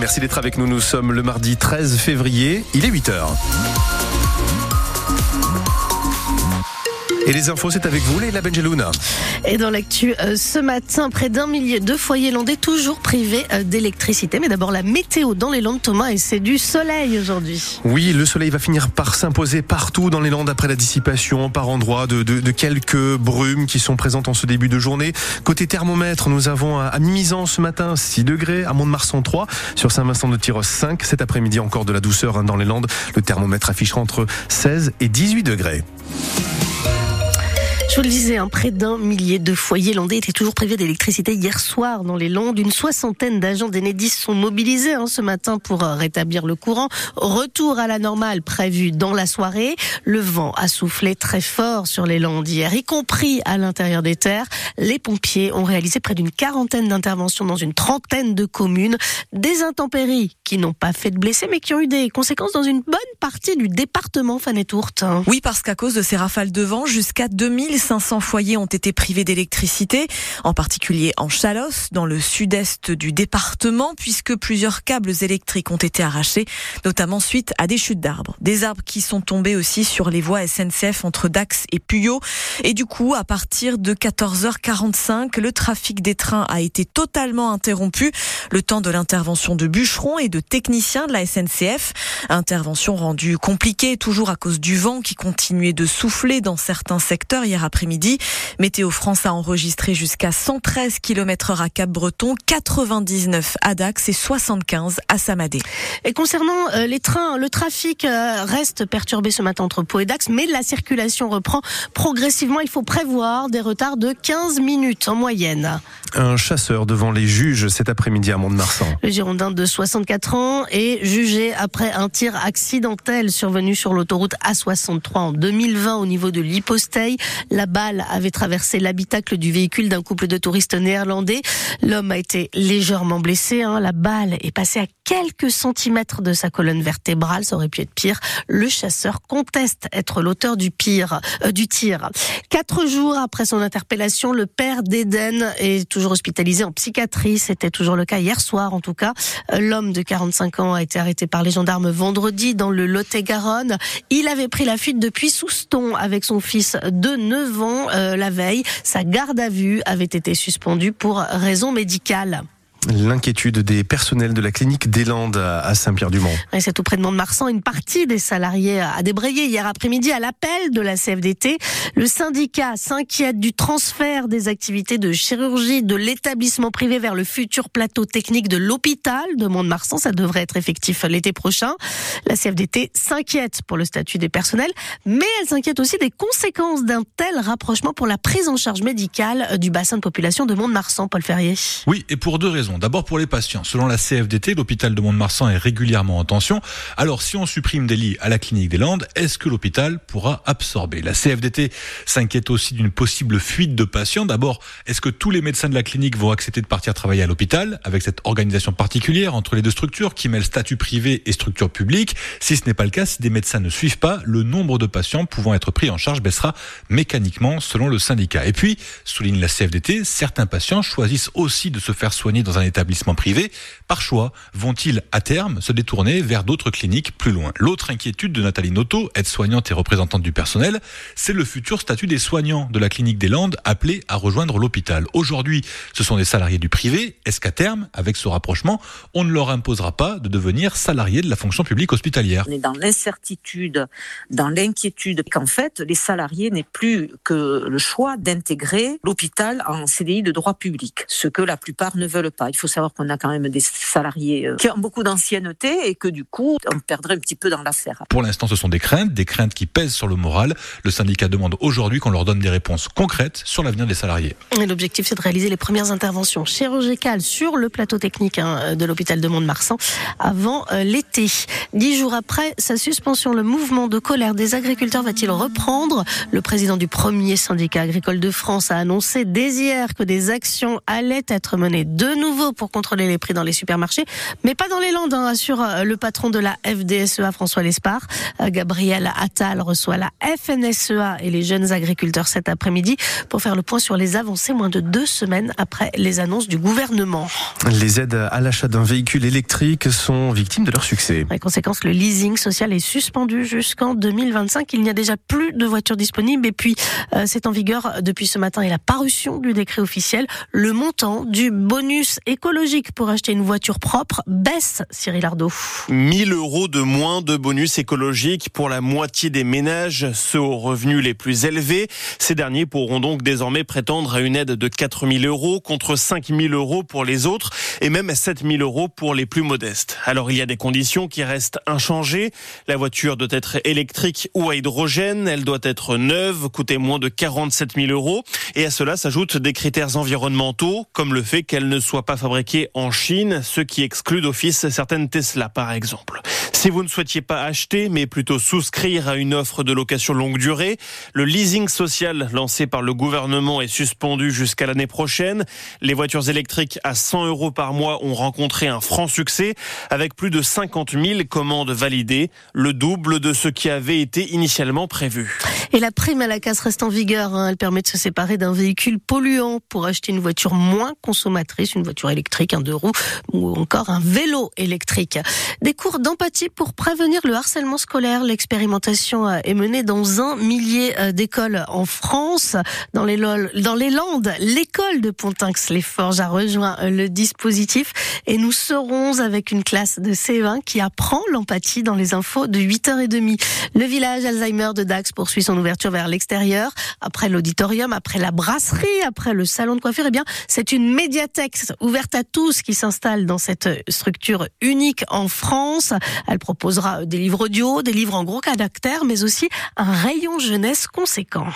Merci d'être avec nous. Nous sommes le mardi 13 février. Il est 8h. Et les infos, c'est avec vous, Leila Benjelouna. Et dans l'actu, euh, ce matin, près d'un millier de foyers landais toujours privés euh, d'électricité. Mais d'abord, la météo dans les Landes, Thomas, et c'est du soleil aujourd'hui. Oui, le soleil va finir par s'imposer partout dans les Landes après la dissipation par endroits de, de, de, quelques brumes qui sont présentes en ce début de journée. Côté thermomètre, nous avons à Mimizan ce matin 6 degrés, à Mont-de-Marsan 3, sur Saint-Vincent de Tyros 5. Cet après-midi, encore de la douceur hein, dans les Landes. Le thermomètre affichera entre 16 et 18 degrés. Je vous le disais, un près d'un millier de foyers landais étaient toujours privés d'électricité hier soir dans les Landes. Une soixantaine d'agents d'Enedis sont mobilisés hein, ce matin pour euh, rétablir le courant. Retour à la normale prévu dans la soirée. Le vent a soufflé très fort sur les Landes hier, y compris à l'intérieur des terres. Les pompiers ont réalisé près d'une quarantaine d'interventions dans une trentaine de communes. Des intempéries qui n'ont pas fait de blessés, mais qui ont eu des conséquences dans une bonne partie du département Fanetourte. Oui, parce qu'à cause de ces rafales de vent, jusqu'à 2000 500 foyers ont été privés d'électricité, en particulier en Chalosse, dans le sud-est du département, puisque plusieurs câbles électriques ont été arrachés, notamment suite à des chutes d'arbres. Des arbres qui sont tombés aussi sur les voies SNCF entre Dax et Puyot. Et du coup, à partir de 14h45, le trafic des trains a été totalement interrompu, le temps de l'intervention de bûcherons et de techniciens de la SNCF. Intervention rendue compliquée, toujours à cause du vent qui continuait de souffler dans certains secteurs hier après-midi. Météo France a enregistré jusqu'à 113 km heure à Cap-Breton, 99 à Dax et 75 à Samadé. Et concernant euh, les trains, le trafic euh, reste perturbé ce matin entre Pau et Dax, mais la circulation reprend progressivement. Il faut prévoir des retards de 15 minutes en moyenne. Un chasseur devant les juges cet après-midi à Mont-de-Marsan. Le Girondin de 64 ans est jugé après un tir accidentel survenu sur l'autoroute A63 en 2020 au niveau de l'Hyposteil. La balle avait traversé l'habitacle du véhicule d'un couple de touristes néerlandais. L'homme a été légèrement blessé. Hein. La balle est passée à quelques centimètres de sa colonne vertébrale. Ça aurait pu être pire. Le chasseur conteste être l'auteur du pire, euh, du tir. Quatre jours après son interpellation, le père d'Eden est toujours hospitalisé en psychiatrie. C'était toujours le cas hier soir, en tout cas. L'homme de 45 ans a été arrêté par les gendarmes vendredi dans le Lot-et-Garonne. Il avait pris la fuite depuis Souston avec son fils de 9 ans euh, la veille. Sa garde à vue avait été suspendue pour raison médicale. L'inquiétude des personnels de la clinique des Landes à Saint-Pierre-du-Mont. C'est tout près de Mont-de-Marsan. Une partie des salariés a débrayé hier après-midi à l'appel de la CFDT. Le syndicat s'inquiète du transfert des activités de chirurgie de l'établissement privé vers le futur plateau technique de l'hôpital de Mont-de-Marsan. Ça devrait être effectif l'été prochain. La CFDT s'inquiète pour le statut des personnels, mais elle s'inquiète aussi des conséquences d'un tel rapprochement pour la prise en charge médicale du bassin de population de Mont-de-Marsan, Paul Ferrier. Oui, et pour deux raisons. D'abord pour les patients. Selon la CFDT, l'hôpital de Mont-de-Marsan est régulièrement en tension. Alors si on supprime des lits à la clinique des Landes, est-ce que l'hôpital pourra absorber? La CFDT s'inquiète aussi d'une possible fuite de patients. D'abord, est-ce que tous les médecins de la clinique vont accepter de partir travailler à l'hôpital avec cette organisation particulière entre les deux structures qui mêle statut privé et structure publique? Si ce n'est pas le cas, si des médecins ne suivent pas, le nombre de patients pouvant être pris en charge baissera mécaniquement selon le syndicat. Et puis, souligne la CFDT, certains patients choisissent aussi de se faire soigner dans un établissement privé, par choix, vont-ils à terme se détourner vers d'autres cliniques plus loin? L'autre inquiétude de Nathalie Noto, aide-soignante et représentante du personnel, c'est le futur statut des soignants de la clinique des Landes appelés à rejoindre l'hôpital. Aujourd'hui, ce sont des salariés du privé. Est-ce qu'à terme, avec ce rapprochement, on ne leur imposera pas de devenir salariés de la fonction publique hospitalière? On est dans l'incertitude, dans l'inquiétude qu'en fait, les salariés n'aient plus que le choix d'intégrer l'hôpital en CDI de droit public, ce que la plupart ne veulent pas. Il faut savoir qu'on a quand même des salariés euh, qui ont beaucoup d'ancienneté et que du coup, on perdrait un petit peu dans l'affaire. Pour l'instant, ce sont des craintes, des craintes qui pèsent sur le moral. Le syndicat demande aujourd'hui qu'on leur donne des réponses concrètes sur l'avenir des salariés. L'objectif, c'est de réaliser les premières interventions chirurgicales sur le plateau technique hein, de l'hôpital de Mont-de-Marsan avant euh, l'été. Dix jours après sa suspension, le mouvement de colère des agriculteurs va-t-il reprendre? Le président du premier syndicat agricole de France a annoncé dès hier que des actions allaient être menées de nouveau nouveau pour contrôler les prix dans les supermarchés, mais pas dans les Landes, hein, assure euh, le patron de la FDSEA, François Lespard. Euh, Gabriel Attal reçoit la FNSEA et les jeunes agriculteurs cet après-midi pour faire le point sur les avancées moins de deux semaines après les annonces du gouvernement. Les aides à l'achat d'un véhicule électrique sont victimes de leur succès. En conséquence, le leasing social est suspendu jusqu'en 2025. Il n'y a déjà plus de voitures disponibles et puis euh, c'est en vigueur depuis ce matin et la parution du décret officiel. Le montant du bonus écologique pour acheter une voiture propre baisse, Cyril Ardo. 1000 euros de moins de bonus écologique pour la moitié des ménages, ceux aux revenus les plus élevés. Ces derniers pourront donc désormais prétendre à une aide de 4000 euros contre 5000 euros pour les autres et même 7000 euros pour les plus modestes. Alors il y a des conditions qui restent inchangées. La voiture doit être électrique ou à hydrogène. Elle doit être neuve, coûter moins de 47 000 euros. Et à cela s'ajoutent des critères environnementaux, comme le fait qu'elle ne soit pas fabriquée en Chine, ce qui exclut d'office certaines Tesla par exemple. Si vous ne souhaitiez pas acheter, mais plutôt souscrire à une offre de location longue durée, le leasing social lancé par le gouvernement est suspendu jusqu'à l'année prochaine. Les voitures électriques à 100 euros par mois ont rencontré un franc succès avec plus de 50 000 commandes validées, le double de ce qui avait été initialement prévu. Et la prime à la casse reste en vigueur. Hein. Elle permet de se séparer d'un véhicule polluant pour acheter une voiture moins consommatrice, une voiture électrique, un deux roues ou encore un vélo électrique. Des cours d'empathie pour prévenir le harcèlement scolaire. L'expérimentation euh, est menée dans un millier euh, d'écoles en France. Dans les, Landes, l'école de Pontinx-les-Forges a rejoint euh, le dispositif et nous serons avec une classe de C20 qui apprend l'empathie dans les infos de 8h30. Le village Alzheimer de Dax poursuit son ouverture vers l'extérieur. Après l'auditorium, après la brasserie, après le salon de coiffure, eh bien, c'est une médiathèque ouverte à tous qui s'installe dans cette structure unique en France. Proposera des livres audio, des livres en gros caractères, mais aussi un rayon jeunesse conséquent.